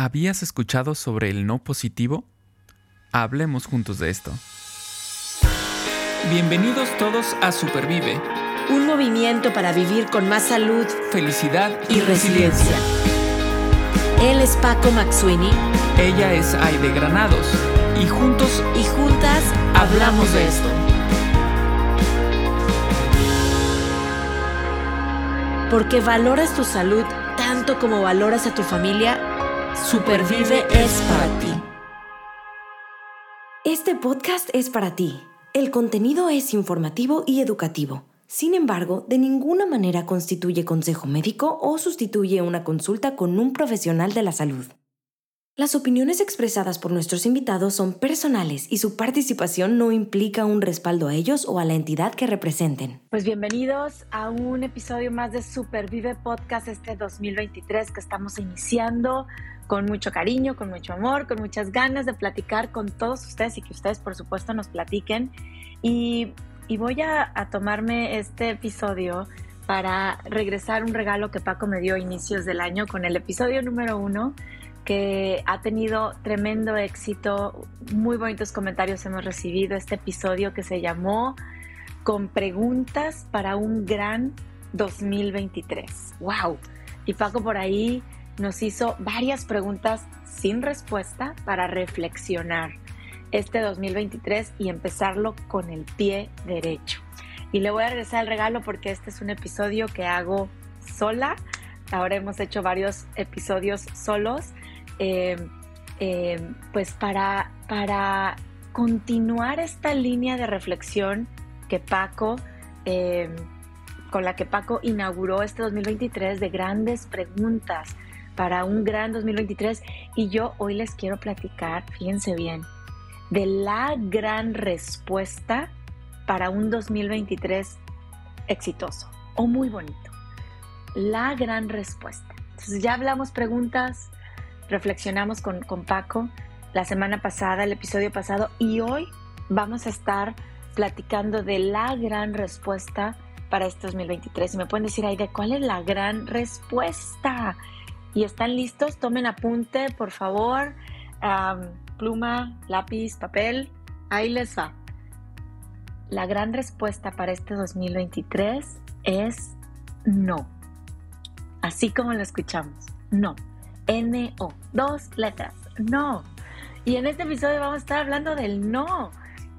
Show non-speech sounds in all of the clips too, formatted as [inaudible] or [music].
¿Habías escuchado sobre el no positivo? Hablemos juntos de esto. Bienvenidos todos a Supervive, un movimiento para vivir con más salud, felicidad y, resiliencia. Él es Paco Maxuini. Ella es Aide Granados. Y juntos y juntas hablamos de esto. Porque valoras tu salud tanto como valoras a tu familia, Supervive es para ti. Este podcast es para ti. El contenido es informativo y educativo. Sin embargo, de ninguna manera constituye consejo médico o sustituye una consulta con un profesional de la salud. Las opiniones expresadas por nuestros invitados son personales y su participación no implica un respaldo a ellos o a la entidad que representen. Pues bienvenidos a un episodio más de Supervive Podcast este 2023 que estamos iniciando con mucho cariño, con mucho amor, con muchas ganas de platicar con todos ustedes y que ustedes por supuesto nos platiquen. Y, voy a, a tomarme este episodio para regresar un regalo que Paco me dio a inicios del año con el episodio número uno que ha tenido tremendo éxito, muy bonitos comentarios hemos recibido este episodio que se llamó Con preguntas para un gran 2023. ¡Wow! Y Paco por ahí nos hizo varias preguntas sin respuesta para reflexionar este 2023 y empezarlo con el pie derecho. Y le voy a regresar el regalo porque este es un episodio que hago sola. Ahora hemos hecho varios episodios solos Em, em, pues para, para continuar esta línea de reflexión que Paco, em, con la que Paco inauguró este 2023 de grandes preguntas para un gran 2023. Y yo hoy les quiero platicar, fíjense bien, de la gran respuesta para un 2023 exitoso o muy bonito. La gran respuesta. Entonces ya hablamos preguntas, reflexionamos con, con Paco la semana pasada, el episodio pasado, y hoy vamos a estar platicando de la gran respuesta para este 2023. Y me pueden decir, de ¿cuál es la gran respuesta? ¿Y están listos? Tomen apunte, por favor. pluma, lápiz, papel. Ahí les va. La gran respuesta para este 2023 es no. Así como lo escuchamos, no. N-O. Dos letras. No. Y en este episodio vamos a estar hablando del no.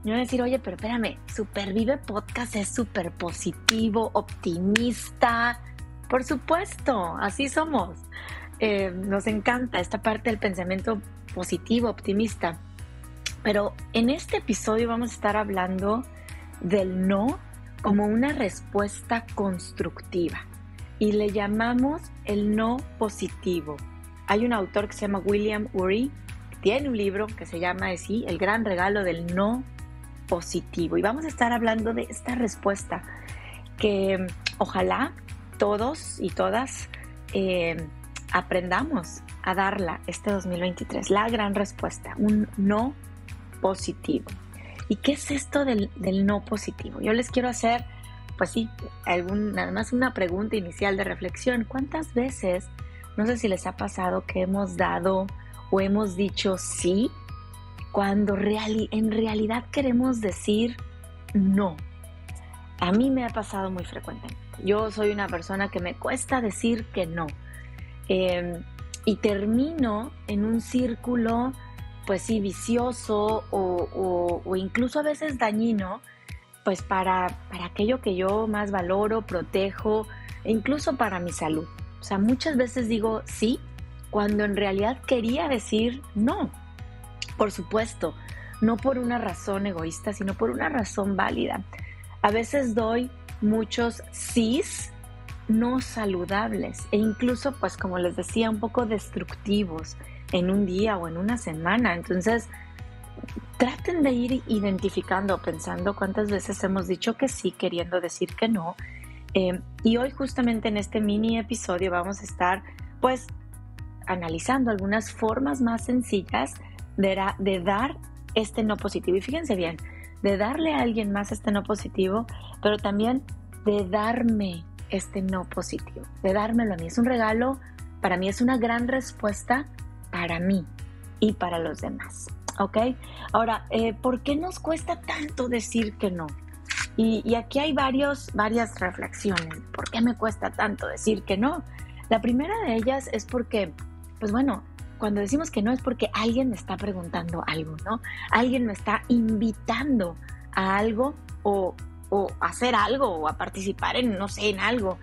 Y voy a decir, oye, pero espérame, Supervive Podcast es súper positivo, optimista. Por supuesto, así somos. Eh, nos encanta esta parte del pensamiento positivo, optimista. Pero en este episodio vamos a estar hablando del no como una respuesta constructiva y le llamamos el no positivo. Hay un autor que se llama William Ury, que tiene un libro que se llama así, El gran regalo del no positivo. Y vamos a estar hablando de esta respuesta que ojalá todos y todas eh, aprendamos a darla este 2023. La gran respuesta, un no positivo. ¿Y qué es esto del, no positivo? Yo les quiero hacer, pues sí, algún, nada más una pregunta inicial de reflexión. ¿Cuántas veces no sé si les ha pasado que hemos dado o hemos dicho sí cuando en realidad queremos decir no. A mí me ha pasado muy frecuentemente. Yo soy una persona que me cuesta decir que no. Em, y termino en un círculo, pues sí, vicioso o, incluso a veces dañino, pues para, para aquello que yo más valoro, protejo, e incluso para mi salud. O sea, muchas veces digo sí cuando en realidad quería decir no. Por supuesto, no por una razón egoísta, sino por una razón válida. A veces doy muchos sís no saludables e incluso, pues como les decía, un poco destructivos en un día o en una semana. Entonces, traten de ir identificando, pensando cuántas veces hemos dicho que sí queriendo decir que no Em, y hoy justamente en este mini episodio vamos a estar pues analizando algunas formas más sencillas de, de dar este no positivo. Y fíjense bien, de darle a alguien más este no positivo, pero también de darme este no positivo, de dármelo a mí. Es un regalo, para mí es una gran respuesta para mí y para los demás. ¿Ok? Ahora, eh, ¿por qué nos cuesta tanto decir que no? Y, aquí hay varios, varias reflexiones. ¿Por qué me cuesta tanto decir que no? La primera de ellas es porque, pues bueno, cuando decimos que no es porque alguien me está preguntando algo, ¿no? Alguien me está invitando a algo o, o hacer algo o a participar en, no sé, en algo.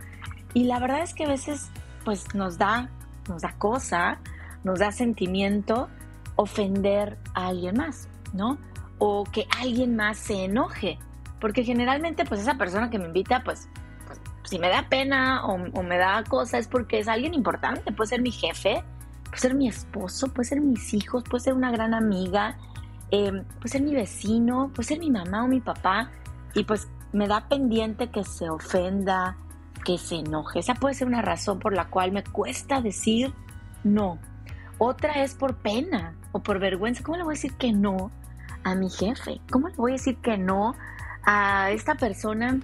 Y la verdad es que a veces, pues nos da, nos da cosa, nos da sentimiento ofender a alguien más, ¿no? O que alguien más se enoje. Porque generalmente, pues esa persona que me invita, pues, pues si me da pena o, me da cosa es porque es alguien importante. Puede ser mi jefe, puede ser mi esposo, puede ser mis hijos, puede ser una gran amiga, eh, puede ser mi vecino, puede ser mi mamá o mi papá. Y pues me da pendiente que se ofenda, que se enoje. Esa puede ser una razón por la cual me cuesta decir no. Otra es por pena o por vergüenza. ¿Cómo le voy a decir que no a mi jefe? ¿Cómo le voy a decir que no a esta persona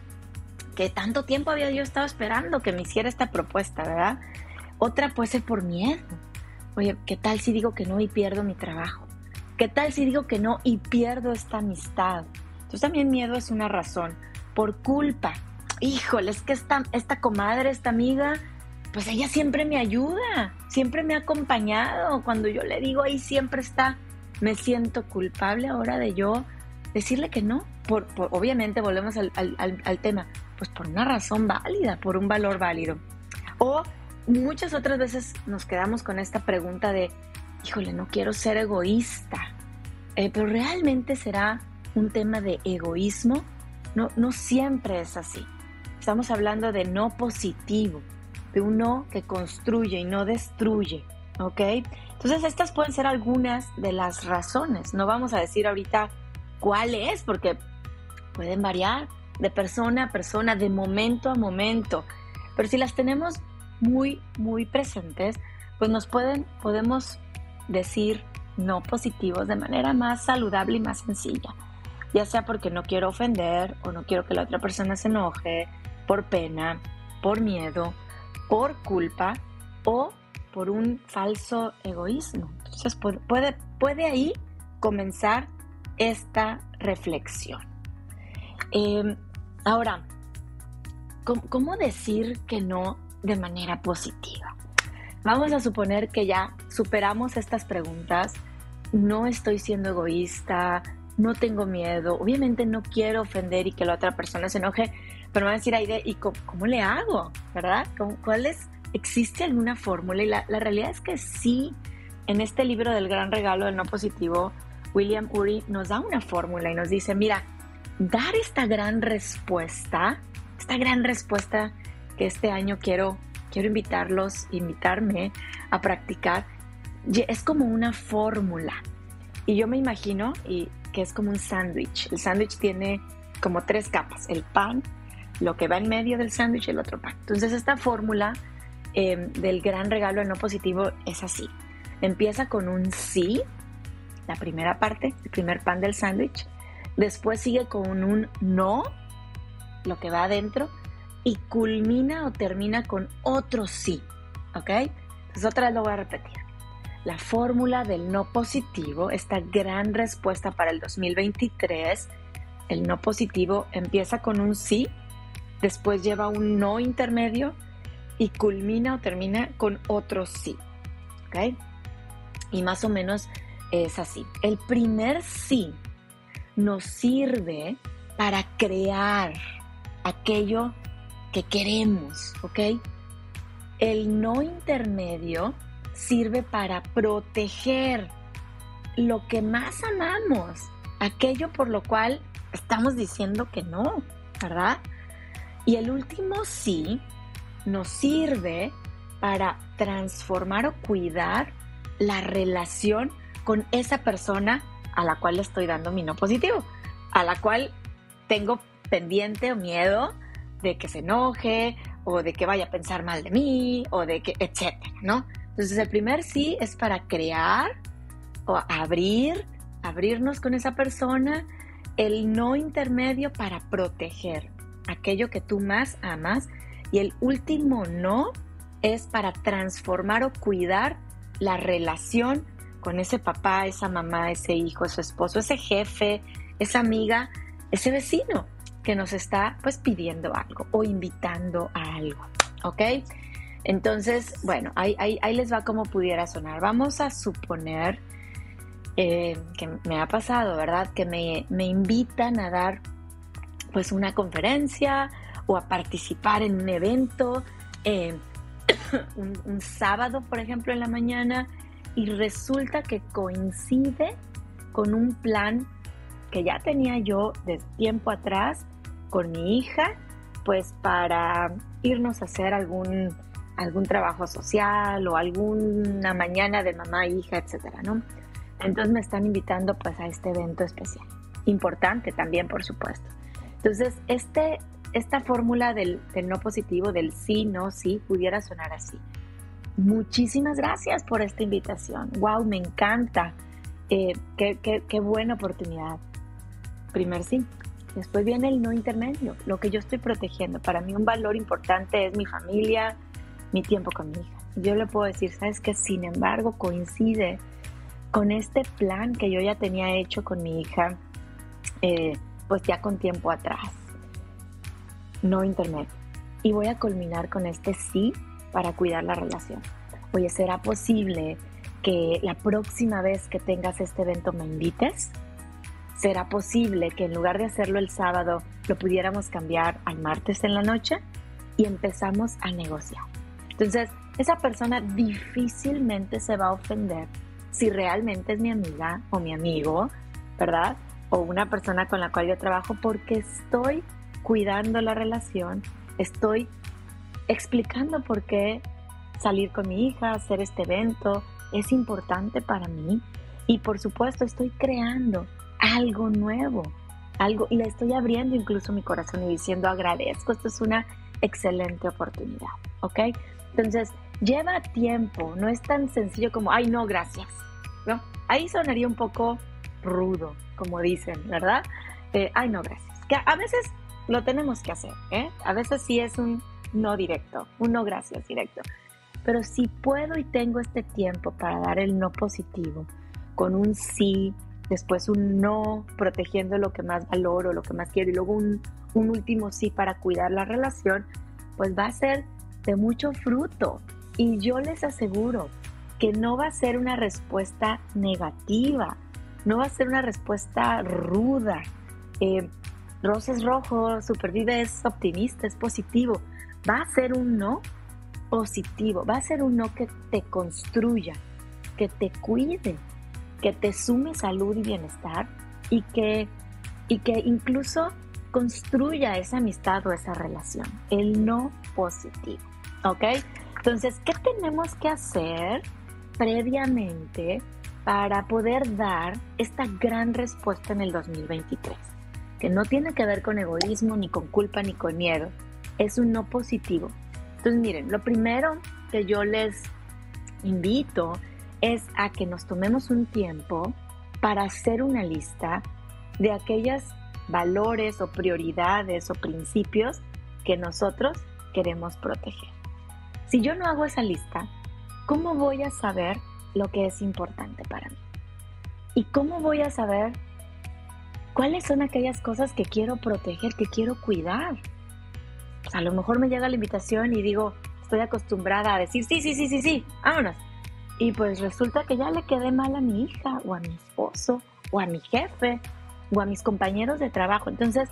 que tanto tiempo había yo estado esperando que me hiciera esta propuesta, verdad? Otra puede ser por miedo. Oye, ¿qué tal si digo que no y pierdo mi trabajo? ¿Qué tal si digo que no y pierdo esta amistad? Entonces también miedo es una razón. Por culpa. Híjole, es que esta, esta comadre, esta amiga, pues ella siempre me ayuda, siempre me ha acompañado. Cuando yo le digo ahí siempre está, me siento culpable ahora de yo decirle que no. Por, obviamente volvemos al, al, tema, pues por una razón válida, por un valor válido. O muchas otras veces nos quedamos con esta pregunta de, híjole, no quiero ser egoísta, eh, pero realmente será un tema de egoísmo. No, no siempre es así. Estamos hablando de no positivo de un no que construye y no destruye, ¿ok? Entonces estas pueden ser algunas de las razones. No vamos a decir ahorita cuál es, porque pueden variar de persona a persona, de momento a momento. Pero si las tenemos muy, muy presentes, pues nos pueden, podemos decir no positivos de manera más saludable y más sencilla. Ya sea porque no quiero ofender o no quiero que la otra persona se enoje, por pena, por miedo, por culpa o por un falso egoísmo. Entonces puede, puede ahí comenzar esta reflexión. Em, ahora, ¿cómo, decir que no de manera positiva? Vamos a suponer que ya superamos estas preguntas. No estoy siendo egoísta, no tengo miedo, obviamente no quiero ofender y que la otra persona se enoje, pero me va a decir, Aide, ¿y cómo, le hago? ¿Verdad? ¿Cuál es? ¿Existe alguna fórmula? Y la, realidad es que sí, en este libro del gran regalo del no positivo, William Uri nos da una fórmula y nos dice, mira, dar esta gran respuesta, esta gran respuesta este año quiero, quiero invitarlos, invitarme a practicar, es como una fórmula. Y yo me imagino y que es como un sándwich. El sándwich tiene como tres capas, el pan, lo que va en medio del sándwich y el otro pan. Entonces esta fórmula em, del gran regalo del no positivo es así. Empieza con un sí, la primera parte, el primer pan del sándwich. Después sigue con un no, lo que va adentro. Y culmina o termina con otro sí. ¿Ok? Entonces otra vez lo voy a repetir. La fórmula del no positivo, esta gran respuesta para el 2023, el no positivo empieza con un sí después lleva un no intermedio y culmina o termina con otro sí. ¿Ok? Y más o menos es así. El primer sí nos sirve para crear aquello que queremos, ¿ok? El no intermedio sirve para proteger lo que más amamos, aquello por lo cual estamos diciendo que no, ¿verdad? Y el último sí nos sirve para transformar o cuidar la relación con esa persona a la cual le estoy dando mi no positivo, a la cual tengo pendiente o miedo de que se enoje o de que vaya a pensar mal de mí o de que, etcétera, ¿no? Entonces el primer sí es para crear o abrir, abrirnos con esa persona, el no intermedio para proteger, aquello que tú más amas. Y el último no es para transformar o cuidar la relación con ese papá, esa mamá, ese hijo, ese esposo, ese jefe, esa amiga, ese vecino que nos está pues pidiendo algo o invitando a algo, ¿ok? Entonces, bueno, ahí, les va como pudiera sonar. Vamos a suponer eh, que me ha pasado, ¿verdad? Que me, invitan a dar pues una conferencia o a participar en un evento eh, [coughs] un, sábado, por ejemplo, en la mañana y resulta que coincide con un plan que ya tenía yo de tiempo atrás con mi hija, pues para irnos a hacer algún, algún trabajo social o alguna mañana de mamá, hija, etcétera, ¿no? Entonces me están invitando pues a este evento especial. Importante también, por supuesto. Entonces, este, esta fórmula del, no positivo, del sí, no, sí, pudiera sonar así. Muchísimas gracias por esta invitación. Wow, me encanta. Eh, qué, qué buena oportunidad. Primer sí. Después viene el no intermedio, lo que yo estoy protegiendo. Para mí un valor importante es mi familia, mi tiempo con mi hija. Yo le puedo decir, sabes que sin embargo coincide con este plan que yo ya tenía hecho con mi hija, eh, pues ya con tiempo atrás. No intermedio. Y voy a culminar con este sí para cuidar la relación. Oye, ¿será posible que la próxima vez que tengas este evento me invites? ¿Será posible que en lugar de hacerlo el sábado lo pudiéramos cambiar al martes en la noche? Y empezamos a negociar. Entonces, esa persona difícilmente se va a ofender si realmente es mi amiga o mi amigo, ¿verdad? O una persona con la cual yo trabajo porque estoy cuidando la relación, estoy explicando por qué salir con mi hija, hacer este evento, es importante para mí y por supuesto estoy creando algo nuevo, algo, y le estoy abriendo incluso mi corazón y diciendo agradezco, esto es una excelente oportunidad, ¿ok? Entonces, lleva tiempo, no es tan sencillo como, ay, no, gracias, ¿no? Ahí sonaría un poco rudo, como dicen, ¿verdad? Eh, ay, no, gracias. Que a veces lo tenemos que hacer, ¿eh? A veces sí es un no directo, un no gracias directo. Pero si puedo y tengo este tiempo para dar el no positivo con un sí después un no, protegiendo lo que más valoro, lo que más quiero, y luego un, último sí para cuidar la relación, pues va a ser de mucho fruto. Y yo les aseguro que no va a ser una respuesta negativa, no va a ser una respuesta ruda. Eh, Roses Rojo, Supervive es optimista, es positivo. Va a ser un no positivo, va a ser un no que te construya, que te cuide, que te sume salud y bienestar y que, y que incluso construya esa amistad o esa relación, el no positivo. ¿Ok? Entonces, ¿qué tenemos que hacer previamente para poder dar esta gran respuesta en el 2023? Que no tiene que ver con egoísmo, ni con culpa, ni con miedo. Es un no positivo. Entonces, miren, lo primero que yo les invito es a que nos tomemos un tiempo para hacer una lista de aquellos valores o prioridades o principios que nosotros queremos proteger. Si yo no hago esa lista, ¿cómo voy a saber lo que es importante para mí? ¿Y cómo voy a saber cuáles son aquellas cosas que quiero proteger, que quiero cuidar? a lo mejor me llega la invitación y digo, estoy acostumbrada a decir, sí, sí, sí, sí, sí, vámonos. Y pues resulta que ya le quedé mal a mi hija o a mi esposo o a mi jefe o a mis compañeros de trabajo. Entonces,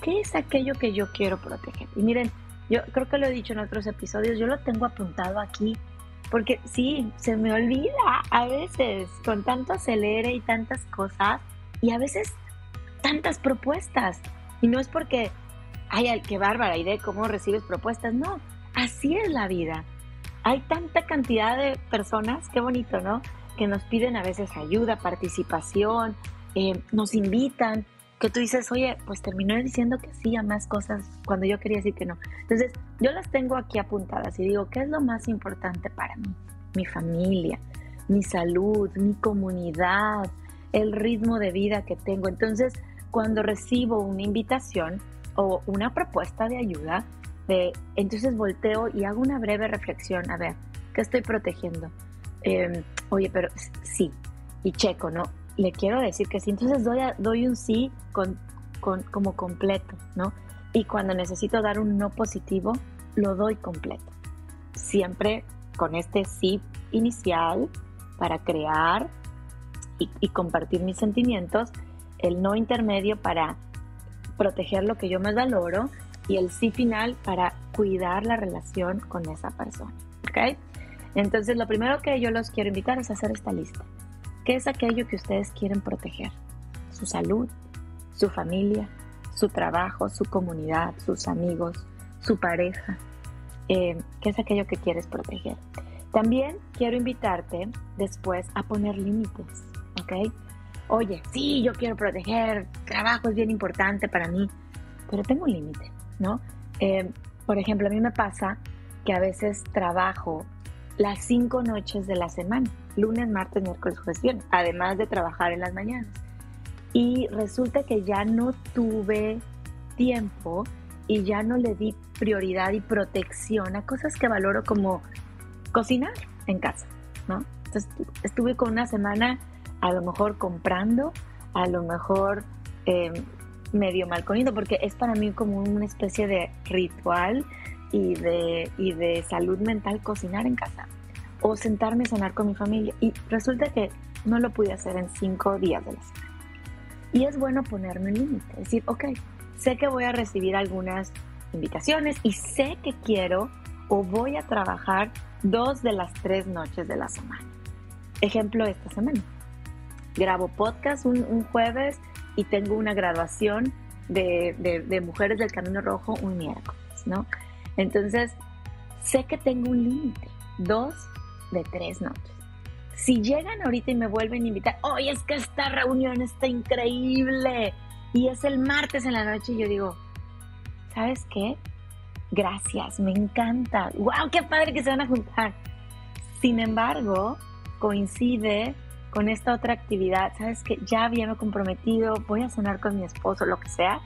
¿qué es aquello que yo quiero proteger? Y miren, yo creo que lo he dicho en otros episodios, yo lo tengo apuntado aquí porque sí, se me olvida a veces con tanto acelere y tantas cosas y a veces tantas propuestas. Y no es porque, ay, qué bárbara idea, cómo recibes propuestas. No, así es la vida hay tanta cantidad de personas, qué bonito, ¿no? Que nos piden a veces ayuda, participación, eh, nos invitan, que tú dices, oye, pues terminó diciendo que sí a más cosas cuando yo quería decir que no. Entonces, yo las tengo aquí apuntadas y digo, ¿qué es lo más importante para mí? Mi familia, mi salud, mi comunidad, el ritmo de vida que tengo. Entonces, cuando recibo una invitación o una propuesta de ayuda, entonces volteo y hago una breve reflexión, a ver, ¿qué estoy protegiendo? em, oye, pero sí, y checo, ¿no? Le quiero decir que sí, entonces doy, doy un sí con, como completo, ¿no? Y cuando necesito dar un no positivo, lo doy completo. Siempre con este sí inicial para crear y, y compartir mis sentimientos, el no intermedio para proteger lo que yo más valoro y el sí final para cuidar la relación con esa persona. ¿Ok? Entonces, lo primero que yo los quiero invitar es hacer esta lista. ¿Qué es aquello que ustedes quieren proteger? Su salud, su familia, su trabajo, su comunidad, sus amigos, su pareja. Eh, ¿Qué es aquello que quieres proteger? También quiero invitarte después a poner límites, ¿ok? Oye, sí, yo quiero proteger, trabajo es bien importante para mí, pero tengo un límite, ¿no? Eh, por ejemplo, a mí me pasa que a veces trabajo las cinco noches de la semana, lunes, martes, miércoles, jueves, viernes, además de trabajar en las mañanas. Y resulta que ya no tuve tiempo y ya no le di prioridad y protección a cosas que valoro como cocinar en casa, ¿no? Entonces estuve con una semana a lo mejor comprando, a lo mejor eh, medio mal comiendo, porque es para mí como una especie de ritual y de, y de salud mental cocinar en casa o sentarme a cenar con mi familia. Y resulta que no lo pude hacer en cinco días de la semana. Y es bueno ponerme un límite, decir, ok, sé que voy a recibir algunas invitaciones y sé que quiero o voy a trabajar dos de las tres noches de la semana. Ejemplo esta semana. Grabo podcast un, jueves y tengo una graduación de, de, Mujeres del Camino Rojo un miércoles, ¿no? Entonces, sé que tengo un límite, dos de tres noches. Si llegan ahorita y me vuelven a invitar, oye, es que esta reunión está increíble y es el martes en la noche, y yo digo, ¿sabes qué? Gracias, me encanta. ¡Wow! ¡Qué padre que se van a juntar! Sin embargo, coincide con esta otra actividad, ¿sabes qué? Ya había comprometido, voy a cenar con mi esposo, lo que sea.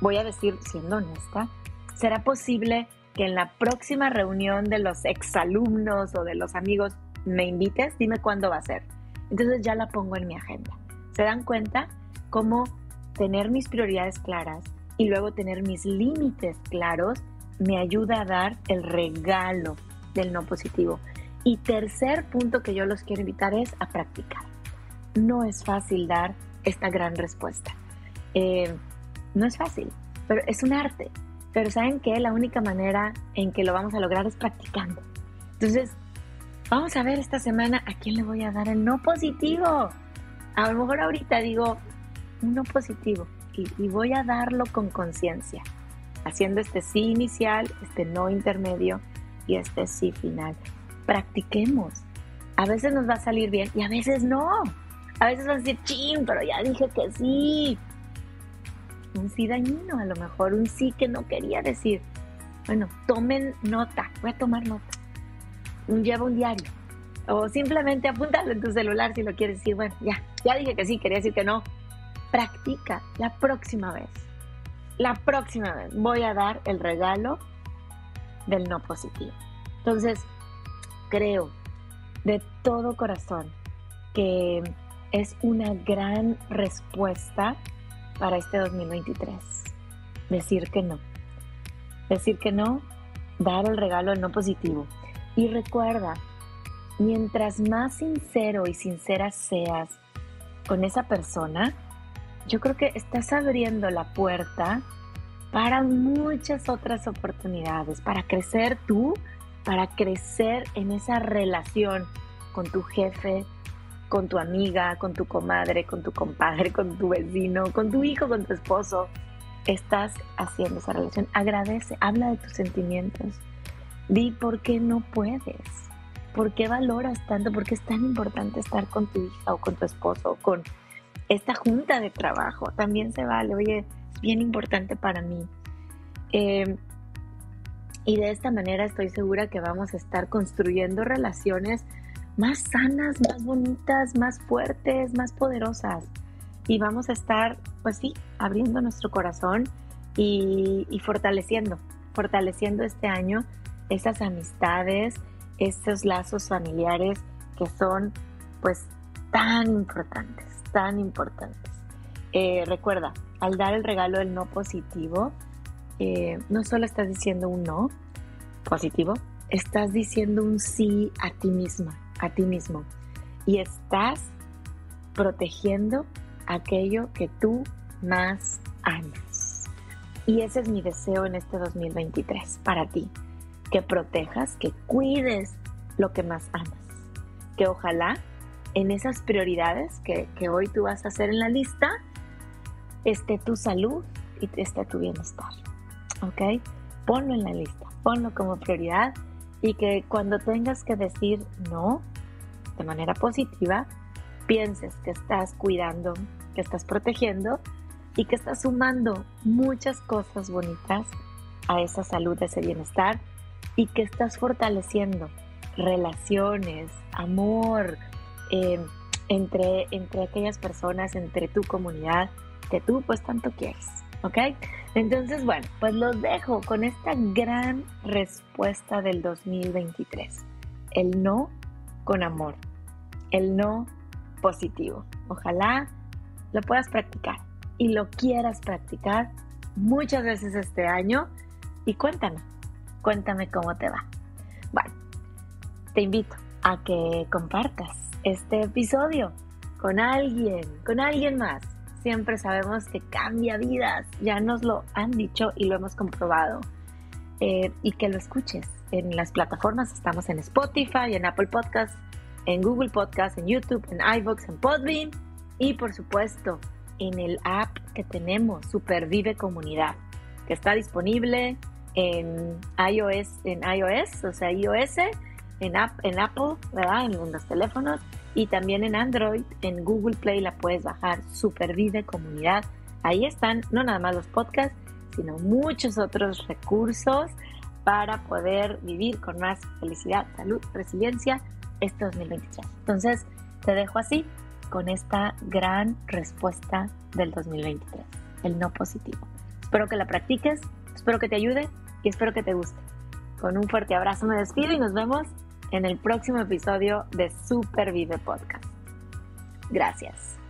Voy a decir, siendo honesta, ¿será posible que en la próxima reunión de los exalumnos o de los amigos me invites? Dime cuándo va a ser. Entonces ya la pongo en mi agenda. ¿Se dan cuenta cómo tener mis prioridades claras y luego tener mis límites claros me ayuda a dar el regalo del no positivo? Y tercer punto que yo los quiero invitar es a practicar no es fácil dar esta gran respuesta. Eh, no es fácil, pero es un arte. Pero saben que la única manera en que lo vamos a lograr es practicando. Entonces, vamos a ver esta semana a quién le voy a dar el no positivo. A lo mejor ahorita digo un no positivo y, y voy a darlo con conciencia, haciendo este sí inicial, este no intermedio y este sí final. Practiquemos. A veces nos va a salir bien y a veces no. A veces vas a decir, ching, pero ya dije que sí. Un sí dañino, a lo mejor un sí que no quería decir. Bueno, tomen nota, voy a tomar nota. Un, lleva un diario. O simplemente apúntalo en tu celular si lo quieres decir. Bueno, ya, ya dije que sí, quería decir que no. Practica la próxima vez. La próxima vez voy a dar el regalo del no positivo. Entonces, creo de todo corazón que es una gran respuesta para este 2023. Decir que no. Decir que no, dar el regalo no positivo. Y recuerda, mientras más sincero y sincera seas con esa persona, yo creo que estás abriendo la puerta para muchas otras oportunidades, para crecer tú, para crecer en esa relación con tu jefe, con tu amiga, con tu comadre, con tu compadre, con tu vecino, con tu hijo, con tu esposo, estás haciendo esa relación. Agradece, habla de tus sentimientos. Di por qué no puedes. ¿Por qué valoras tanto? ¿Por qué es tan importante estar con tu hija o con tu esposo o con esta junta de trabajo? También se vale. Oye, es bien importante para mí. Eh, y de esta manera estoy segura que vamos a estar construyendo relaciones más sanas, más bonitas, más fuertes, más poderosas. Y vamos a estar, pues sí, abriendo nuestro corazón y, fortaleciendo, fortaleciendo este año esas amistades, estos lazos familiares que son pues tan importantes, tan importantes. Eh, recuerda, al dar el regalo del no positivo, eh, no solo estás diciendo un no positivo, estás diciendo un sí a ti misma, a ti mismo. Y estás protegiendo aquello que tú más amas. Y ese es mi deseo en este 2023 para ti, que protejas, que cuides lo que más amas. Que ojalá en esas prioridades que, que hoy tú vas a hacer en la lista, esté tu salud y esté tu bienestar. ¿Ok? Ponlo en la lista, ponlo como prioridad y que cuando tengas que decir no de manera positiva, pienses que estás cuidando, que estás protegiendo y que estás sumando muchas cosas bonitas a esa salud, a ese bienestar y que estás fortaleciendo relaciones, amor eh, entre, entre aquellas personas, entre tu comunidad que tú pues tanto quieres, ¿ok? Entonces, bueno, pues los dejo con esta gran respuesta del 2023. El no con amor, el no positivo. Ojalá lo puedas practicar y lo quieras practicar muchas veces este año y cuéntame, cuéntame cómo te va. Bueno, te invito a que compartas este episodio con alguien, con alguien más siempre sabemos que cambia vidas, ya nos lo han dicho y lo hemos comprobado. Eh, y que lo escuches en las plataformas, estamos en Spotify, en Apple Podcasts, en Google Podcasts, en YouTube, en iVoox, en Podbean y por supuesto en el app que tenemos, Supervive Comunidad, que está disponible en iOS, en iOS, o sea, iOS, en, app, en Apple, ¿verdad? En los teléfonos y también en Android, en Google Play la puedes bajar, Supervive Comunidad. Ahí están no nada más los podcasts, sino muchos otros recursos para poder vivir con más felicidad, salud, resiliencia este 2023. Entonces, te dejo así con esta gran respuesta del 2023, el no positivo. Espero que la practiques, espero que te ayude y espero que te guste. Con un fuerte abrazo me despido y nos vemos en el próximo episodio de Supervive Podcast. Gracias.